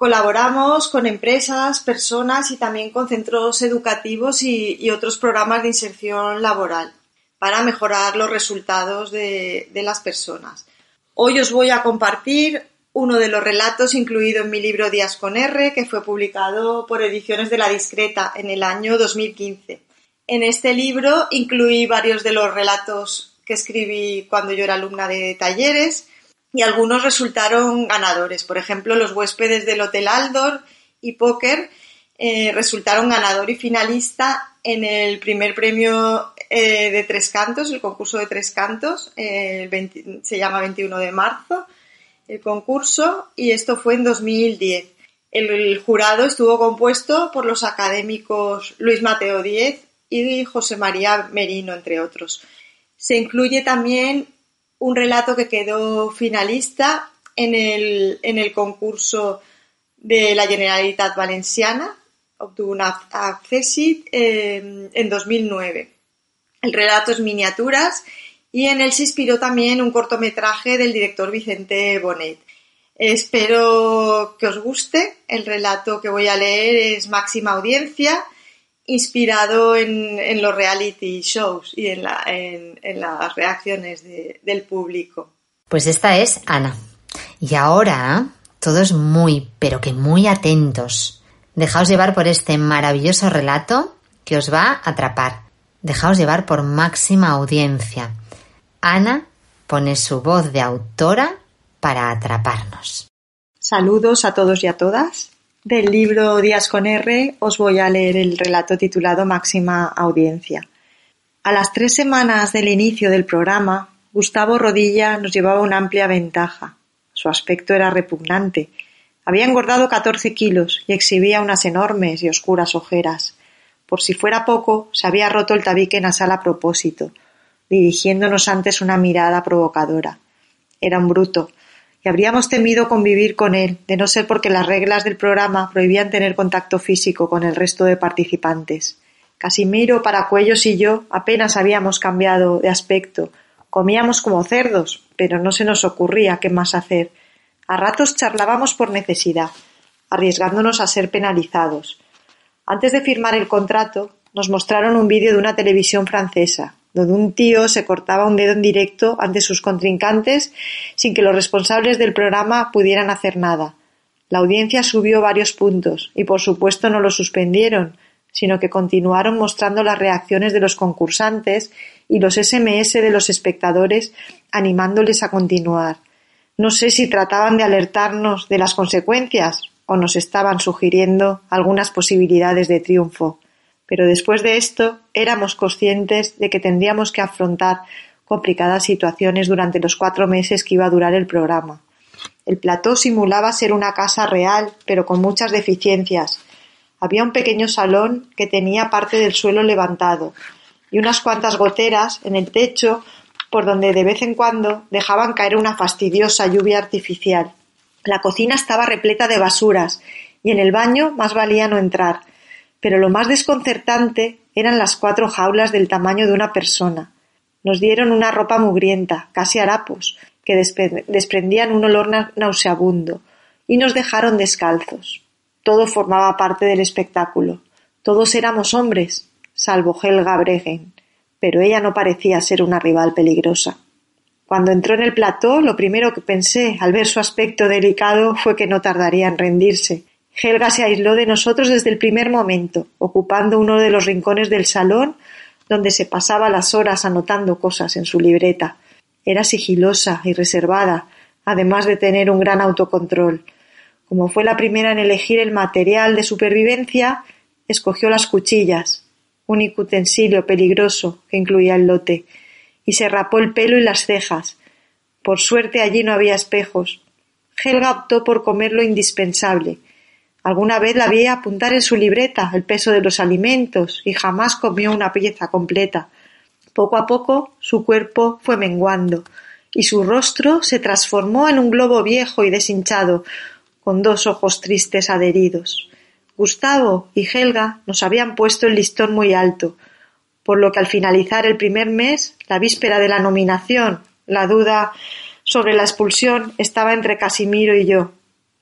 colaboramos con empresas, personas y también con centros educativos y, otros programas de inserción laboral para mejorar los resultados de, de las personas. Hoy os voy a compartir uno de los relatos incluido en mi libro Días con R, que fue publicado por Ediciones de la Discreta en el año 2015. En este libro incluí varios de los relatos que escribí cuando yo era alumna de talleres y algunos resultaron ganadores. Por ejemplo, Los huéspedes del Hotel Aldor y Póker eh, resultaron ganador y finalista en el primer premio eh, de Tres Cantos, el concurso de Tres Cantos, eh, se llama 21 de marzo el concurso y esto fue en 2010. El, jurado estuvo compuesto por los académicos Luis Mateo Díez y José María Merino, entre otros. Se incluye también un relato que quedó finalista en el, concurso de la Generalitat Valenciana, obtuvo un accessit eh, en 2009. El relato es miniaturas y en él se inspiró también un cortometraje del director Vicente Bonet. Espero que os guste. El relato que voy a leer es Máxima Audiencia, inspirado en, los reality shows y en, las reacciones del público. Pues esta es Ana. Y ahora, todos muy, pero que muy atentos. Dejaos llevar por este maravilloso relato que os va a atrapar. Dejaos llevar por máxima audiencia. Ana pone su voz de autora para atraparnos. Saludos a todos y a todas. Del libro Días con R os voy a leer el relato titulado Máxima Audiencia. A las tres semanas del inicio del programa, Gustavo Rodilla nos llevaba una amplia ventaja. Su aspecto era repugnante. Había engordado catorce kilos y exhibía unas enormes y oscuras ojeras. Por si fuera poco, se había roto el tabique nasal a propósito, dirigiéndonos antes una mirada provocadora. Era un bruto, y habríamos temido convivir con él, de no ser porque las reglas del programa prohibían tener contacto físico con el resto de participantes. Casimiro, Paracuellos y yo apenas habíamos cambiado de aspecto. Comíamos como cerdos, pero no se nos ocurría qué más hacer. A ratos charlábamos por necesidad, arriesgándonos a ser penalizados. Antes de firmar el contrato, nos mostraron un vídeo de una televisión francesa, donde un tío se cortaba un dedo en directo ante sus contrincantes sin que los responsables del programa pudieran hacer nada. La audiencia subió varios puntos y por supuesto no lo suspendieron, sino que continuaron mostrando las reacciones de los concursantes y los SMS de los espectadores animándoles a continuar. No sé si trataban de alertarnos de las consecuencias o nos estaban sugiriendo algunas posibilidades de triunfo. Pero después de esto éramos conscientes de que tendríamos que afrontar complicadas situaciones durante los cuatro meses que iba a durar el programa. El plató simulaba ser una casa real, pero con muchas deficiencias. Había un pequeño salón que tenía parte del suelo levantado y unas cuantas goteras en el techo por donde de vez en cuando dejaban caer una fastidiosa lluvia artificial. La cocina estaba repleta de basuras y en el baño más valía no entrar, pero lo más desconcertante eran las cuatro jaulas del tamaño de una persona. Nos dieron una ropa mugrienta, casi harapos, que desprendían un olor nauseabundo, y nos dejaron descalzos. Todo formaba parte del espectáculo. Todos éramos hombres, salvo Helga Bregen, pero ella no parecía ser una rival peligrosa. Cuando entró en el plató, lo primero que pensé, al ver su aspecto delicado, fue que no tardaría en rendirse, Helga se aisló de nosotros desde el primer momento, ocupando uno de los rincones del salón donde se pasaba las horas anotando cosas en su libreta. Era sigilosa y reservada, además de tener un gran autocontrol. Como fue la primera en elegir el material de supervivencia, escogió las cuchillas, único utensilio peligroso que incluía el lote, y se rapó el pelo y las cejas. Por suerte allí no había espejos. Helga optó por comer lo indispensable, Alguna vez la vi apuntar en su libreta el peso de los alimentos y jamás comió una pieza completa. Poco a poco su cuerpo fue menguando y su rostro se transformó en un globo viejo y deshinchado, con dos ojos tristes adheridos. Gustavo y Helga nos habían puesto el listón muy alto, por lo que al finalizar el primer mes, la víspera de la nominación, la duda sobre la expulsión estaba entre Casimiro y yo.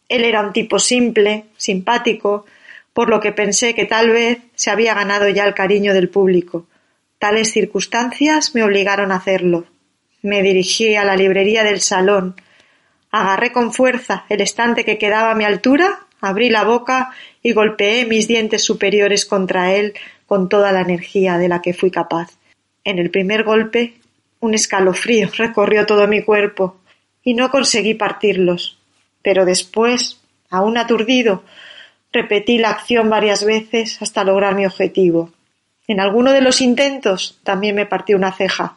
Él era un tipo simple, simpático, por lo que pensé que tal vez se había ganado ya el cariño del público. Tales circunstancias me obligaron a hacerlo. Me dirigí a la librería del salón. Agarré con fuerza el estante que quedaba a mi altura, abrí la boca y golpeé mis dientes superiores contra él con toda la energía de la que fui capaz. En el primer golpe, un escalofrío <laughs> recorrió todo mi cuerpo y no conseguí partirlos. Pero después, aún aturdido, repetí la acción varias veces hasta lograr mi objetivo. En alguno de los intentos también me partí una ceja.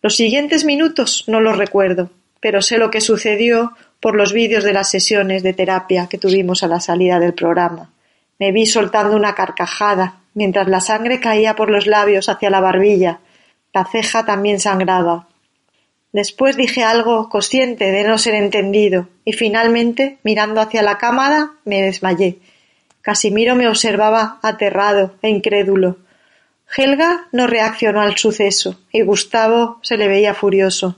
Los siguientes minutos no los recuerdo, pero sé lo que sucedió por los vídeos de las sesiones de terapia que tuvimos a la salida del programa. Me vi soltando una carcajada mientras la sangre caía por los labios hacia la barbilla. La ceja también sangraba. Después dije algo consciente de no ser entendido, y finalmente, mirando hacia la cámara, me desmayé. Casimiro me observaba aterrado e incrédulo. Helga no reaccionó al suceso, y Gustavo se le veía furioso.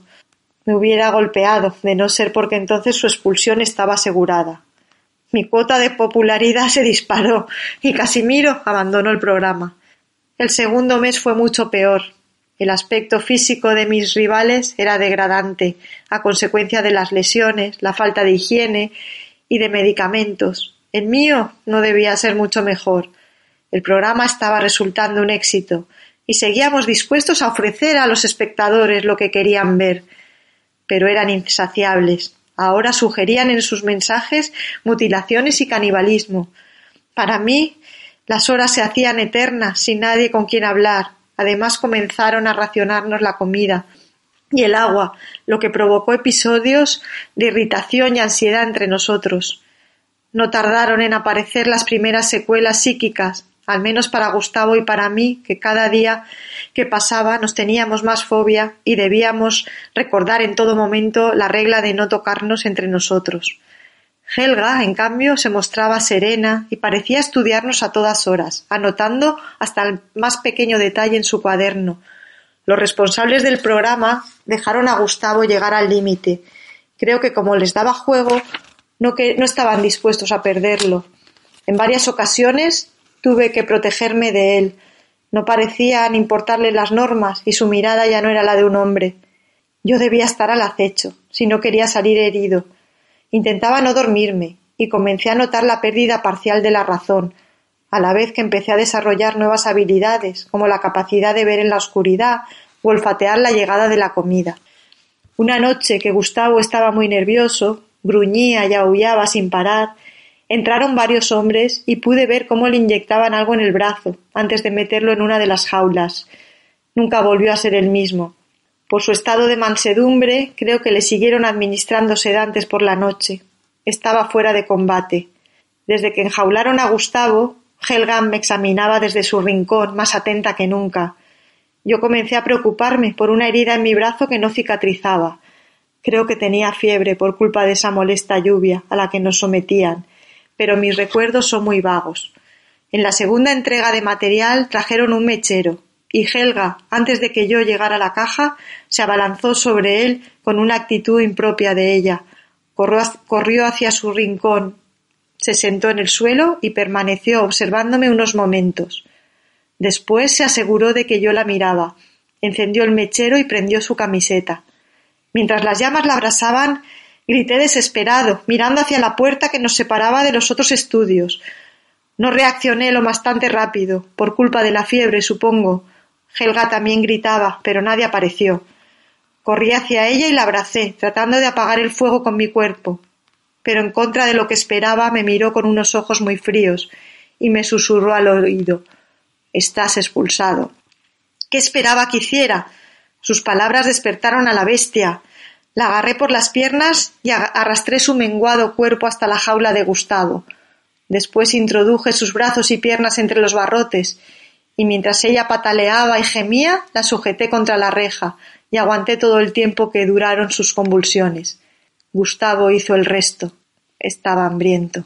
Me hubiera golpeado, de no ser porque entonces su expulsión estaba asegurada. Mi cuota de popularidad se disparó, y Casimiro abandonó el programa. El segundo mes fue mucho peor, el aspecto físico de mis rivales era degradante, a consecuencia de las lesiones, la falta de higiene y de medicamentos. El mío no debía ser mucho mejor. El programa estaba resultando un éxito y seguíamos dispuestos a ofrecer a los espectadores lo que querían ver. pero eran insaciables. Ahora sugerían en sus mensajes mutilaciones y canibalismo. Para mí, las horas se hacían eternas, sin nadie con quien hablar. Además comenzaron a racionarnos la comida y el agua, lo que provocó episodios de irritación y ansiedad entre nosotros. No tardaron en aparecer las primeras secuelas psíquicas, al menos para Gustavo y para mí, que cada día que pasaba nos teníamos más fobia y debíamos recordar en todo momento la regla de no tocarnos entre nosotros. Helga, en cambio, se mostraba serena y parecía estudiarnos a todas horas, anotando hasta el más pequeño detalle en su cuaderno. Los responsables del programa dejaron a Gustavo llegar al límite. Creo que como les daba juego, no, que, no estaban dispuestos a perderlo. En varias ocasiones tuve que protegerme de él. No parecían importarle las normas y su mirada ya no era la de un hombre. Yo debía estar al acecho, si no quería salir herido. Intentaba no dormirme y comencé a notar la pérdida parcial de la razón, a la vez que empecé a desarrollar nuevas habilidades, como la capacidad de ver en la oscuridad o olfatear la llegada de la comida. Una noche que Gustavo estaba muy nervioso, gruñía y aullaba sin parar, entraron varios hombres y pude ver cómo le inyectaban algo en el brazo antes de meterlo en una de las jaulas. Nunca volvió a ser el mismo. Por su estado de mansedumbre, creo que le siguieron administrando sedantes por la noche. Estaba fuera de combate. Desde que enjaularon a Gustavo, Helga me examinaba desde su rincón, más atenta que nunca. Yo comencé a preocuparme por una herida en mi brazo que no cicatrizaba. Creo que tenía fiebre por culpa de esa molesta lluvia a la que nos sometían, pero mis recuerdos son muy vagos. En la segunda entrega de material trajeron un mechero, y Helga, antes de que yo llegara a la caja, se abalanzó sobre él con una actitud impropia de ella. Corrió hacia su rincón, se sentó en el suelo y permaneció observándome unos momentos. Después se aseguró de que yo la miraba, encendió el mechero y prendió su camiseta. Mientras las llamas la abrasaban, grité desesperado, mirando hacia la puerta que nos separaba de los otros estudios. No reaccioné lo bastante rápido, por culpa de la fiebre, supongo, Helga también gritaba, pero nadie apareció. Corrí hacia ella y la abracé, tratando de apagar el fuego con mi cuerpo. Pero en contra de lo que esperaba me miró con unos ojos muy fríos y me susurró al oído Estás expulsado. ¿Qué esperaba que hiciera? Sus palabras despertaron a la bestia. La agarré por las piernas y arrastré su menguado cuerpo hasta la jaula de Gustavo. Después introduje sus brazos y piernas entre los barrotes y mientras ella pataleaba y gemía, la sujeté contra la reja y aguanté todo el tiempo que duraron sus convulsiones. Gustavo hizo el resto. Estaba hambriento.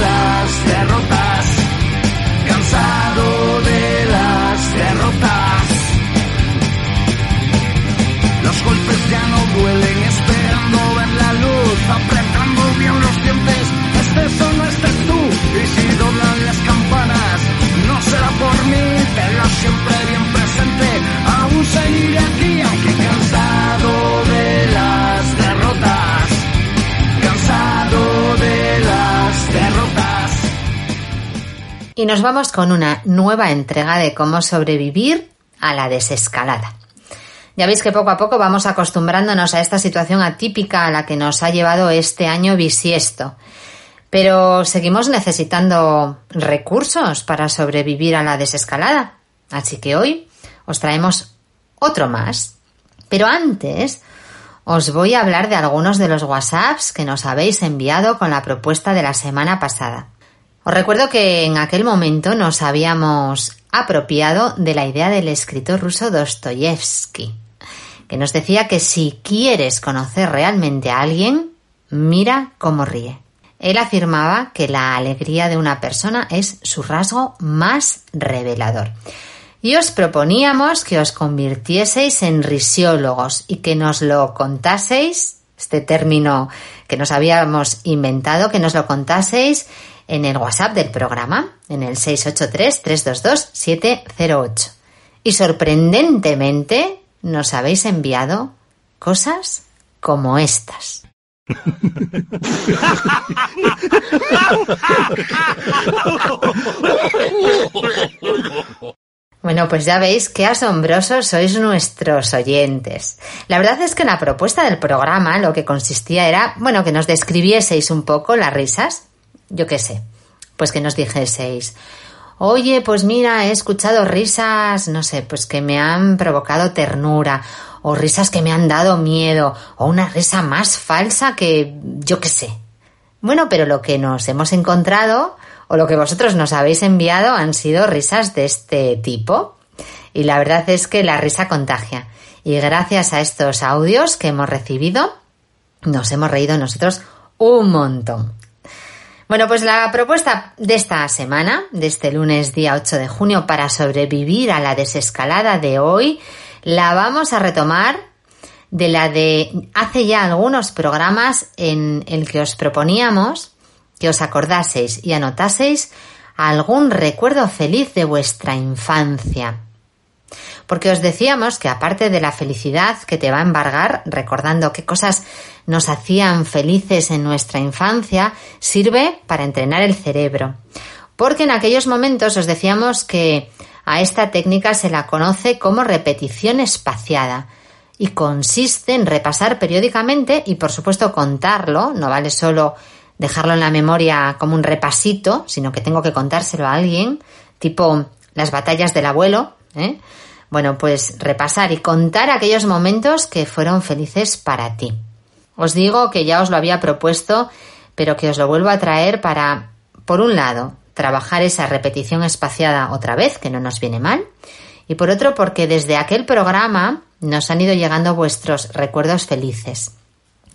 nos vamos con una nueva entrega de cómo sobrevivir a la desescalada. Ya veis que poco a poco vamos acostumbrándonos a esta situación atípica a la que nos ha llevado este año bisiesto. Pero seguimos necesitando recursos para sobrevivir a la desescalada. Así que hoy os traemos otro más. Pero antes os voy a hablar de algunos de los WhatsApps que nos habéis enviado con la propuesta de la semana pasada. Os recuerdo que en aquel momento nos habíamos apropiado de la idea del escritor ruso Dostoyevsky, que nos decía que si quieres conocer realmente a alguien, mira cómo ríe. Él afirmaba que la alegría de una persona es su rasgo más revelador. Y os proponíamos que os convirtieseis en risiólogos y que nos lo contaseis, este término que nos habíamos inventado, que nos lo contaseis en el WhatsApp del programa, en el 683-322-708. Y sorprendentemente nos habéis enviado cosas como estas. Bueno, pues ya veis qué asombrosos sois nuestros oyentes. La verdad es que la propuesta del programa lo que consistía era, bueno, que nos describieseis un poco las risas. Yo qué sé, pues que nos dijeseis, oye, pues mira, he escuchado risas, no sé, pues que me han provocado ternura, o risas que me han dado miedo, o una risa más falsa que yo qué sé. Bueno, pero lo que nos hemos encontrado o lo que vosotros nos habéis enviado han sido risas de este tipo. Y la verdad es que la risa contagia. Y gracias a estos audios que hemos recibido, nos hemos reído nosotros un montón. Bueno, pues la propuesta de esta semana, de este lunes día 8 de junio, para sobrevivir a la desescalada de hoy, la vamos a retomar de la de hace ya algunos programas en el que os proponíamos que os acordaseis y anotaseis algún recuerdo feliz de vuestra infancia. Porque os decíamos que aparte de la felicidad que te va a embargar recordando qué cosas nos hacían felices en nuestra infancia, sirve para entrenar el cerebro. Porque en aquellos momentos os decíamos que a esta técnica se la conoce como repetición espaciada y consiste en repasar periódicamente y por supuesto contarlo, no vale solo dejarlo en la memoria como un repasito, sino que tengo que contárselo a alguien, tipo las batallas del abuelo. ¿eh? Bueno, pues repasar y contar aquellos momentos que fueron felices para ti. Os digo que ya os lo había propuesto, pero que os lo vuelvo a traer para, por un lado, trabajar esa repetición espaciada otra vez, que no nos viene mal, y por otro, porque desde aquel programa nos han ido llegando vuestros recuerdos felices.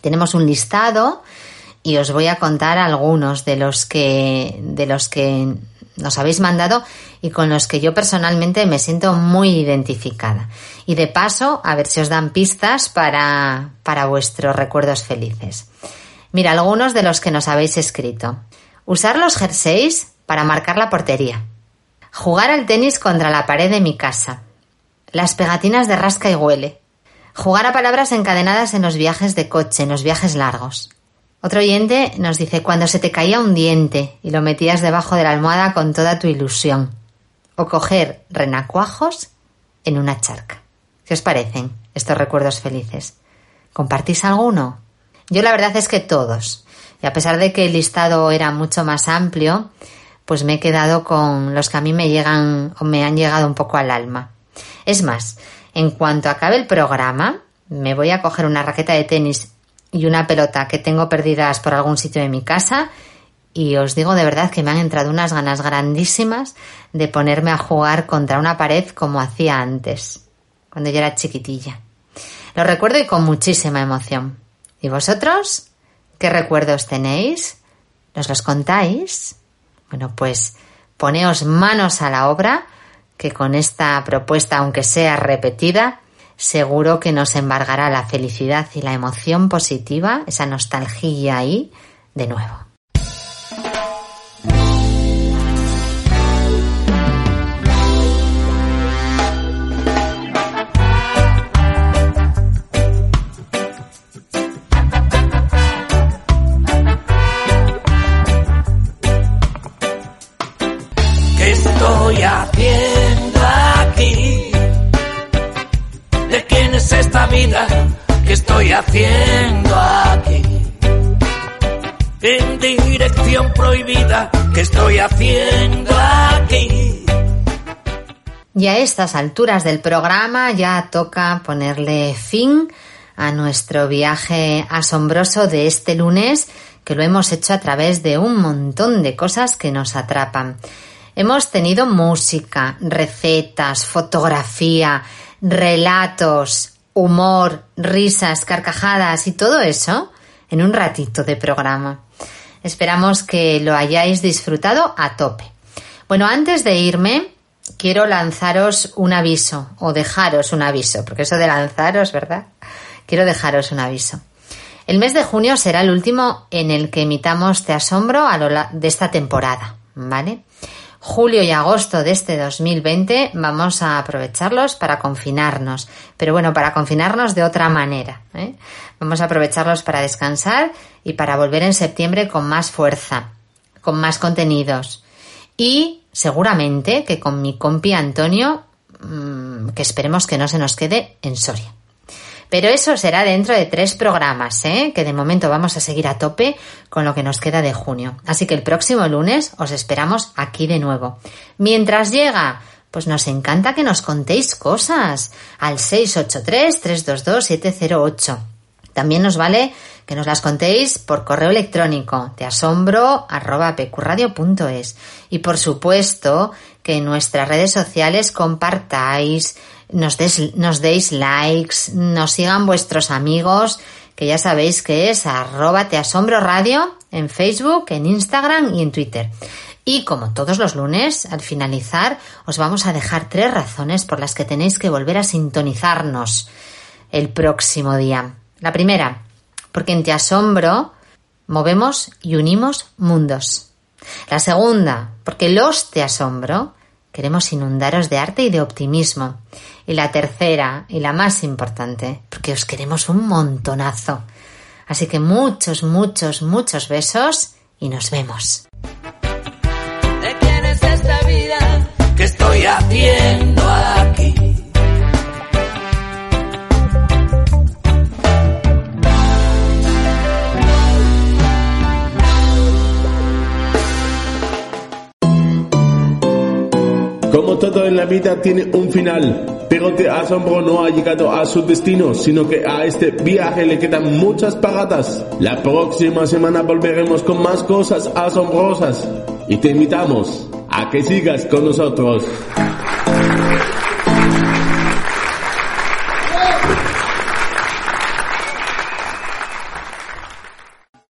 Tenemos un listado y os voy a contar algunos de los que de los que nos habéis mandado y con los que yo personalmente me siento muy identificada. Y de paso, a ver si os dan pistas para, para vuestros recuerdos felices. Mira, algunos de los que nos habéis escrito. Usar los jerseys para marcar la portería. Jugar al tenis contra la pared de mi casa. Las pegatinas de rasca y huele. Jugar a palabras encadenadas en los viajes de coche, en los viajes largos. Otro oyente nos dice cuando se te caía un diente y lo metías debajo de la almohada con toda tu ilusión. O coger renacuajos en una charca. ¿Qué os parecen estos recuerdos felices? ¿Compartís alguno? Yo la verdad es que todos. Y a pesar de que el listado era mucho más amplio, pues me he quedado con los que a mí me llegan o me han llegado un poco al alma. Es más, en cuanto acabe el programa, me voy a coger una raqueta de tenis y una pelota que tengo perdidas por algún sitio de mi casa y os digo de verdad que me han entrado unas ganas grandísimas de ponerme a jugar contra una pared como hacía antes, cuando yo era chiquitilla. Lo recuerdo y con muchísima emoción. ¿Y vosotros? ¿Qué recuerdos tenéis? ¿Nos los contáis? Bueno, pues poneos manos a la obra, que con esta propuesta, aunque sea repetida, seguro que nos embargará la felicidad y la emoción positiva, esa nostalgia ahí, de nuevo. Prohibida que estoy haciendo aquí. Y a estas alturas del programa ya toca ponerle fin a nuestro viaje asombroso de este lunes, que lo hemos hecho a través de un montón de cosas que nos atrapan. Hemos tenido música, recetas, fotografía, relatos, humor, risas, carcajadas y todo eso en un ratito de programa. Esperamos que lo hayáis disfrutado a tope. Bueno, antes de irme, quiero lanzaros un aviso o dejaros un aviso, porque eso de lanzaros, ¿verdad? Quiero dejaros un aviso. El mes de junio será el último en el que emitamos Te Asombro a lo de esta temporada, ¿vale? Julio y agosto de este 2020 vamos a aprovecharlos para confinarnos, pero bueno, para confinarnos de otra manera. ¿eh? Vamos a aprovecharlos para descansar y para volver en septiembre con más fuerza, con más contenidos y seguramente que con mi compi Antonio, mm, que esperemos que no se nos quede en Soria. Pero eso será dentro de tres programas, ¿eh? que de momento vamos a seguir a tope con lo que nos queda de junio. Así que el próximo lunes os esperamos aquí de nuevo. Mientras llega, pues nos encanta que nos contéis cosas al 683-322-708. También nos vale que nos las contéis por correo electrónico de asombro.pqradio.es y por supuesto que en nuestras redes sociales compartáis, nos, nos deis likes, nos sigan vuestros amigos, que ya sabéis que es arroba te asombro radio en Facebook, en Instagram y en Twitter. Y como todos los lunes, al finalizar, os vamos a dejar tres razones por las que tenéis que volver a sintonizarnos el próximo día. La primera, porque en Te Asombro movemos y unimos mundos. La segunda, porque los Te Asombro queremos inundaros de arte y de optimismo. Y la tercera, y la más importante, porque os queremos un montonazo. Así que muchos, muchos, muchos besos y nos vemos. ¿De quién es esta vida que estoy haciendo aquí? Como todo en la vida tiene un final, pero te asombro no ha llegado a su destino, sino que a este viaje le quedan muchas paradas. La próxima semana volveremos con más cosas asombrosas y te invitamos a que sigas con nosotros.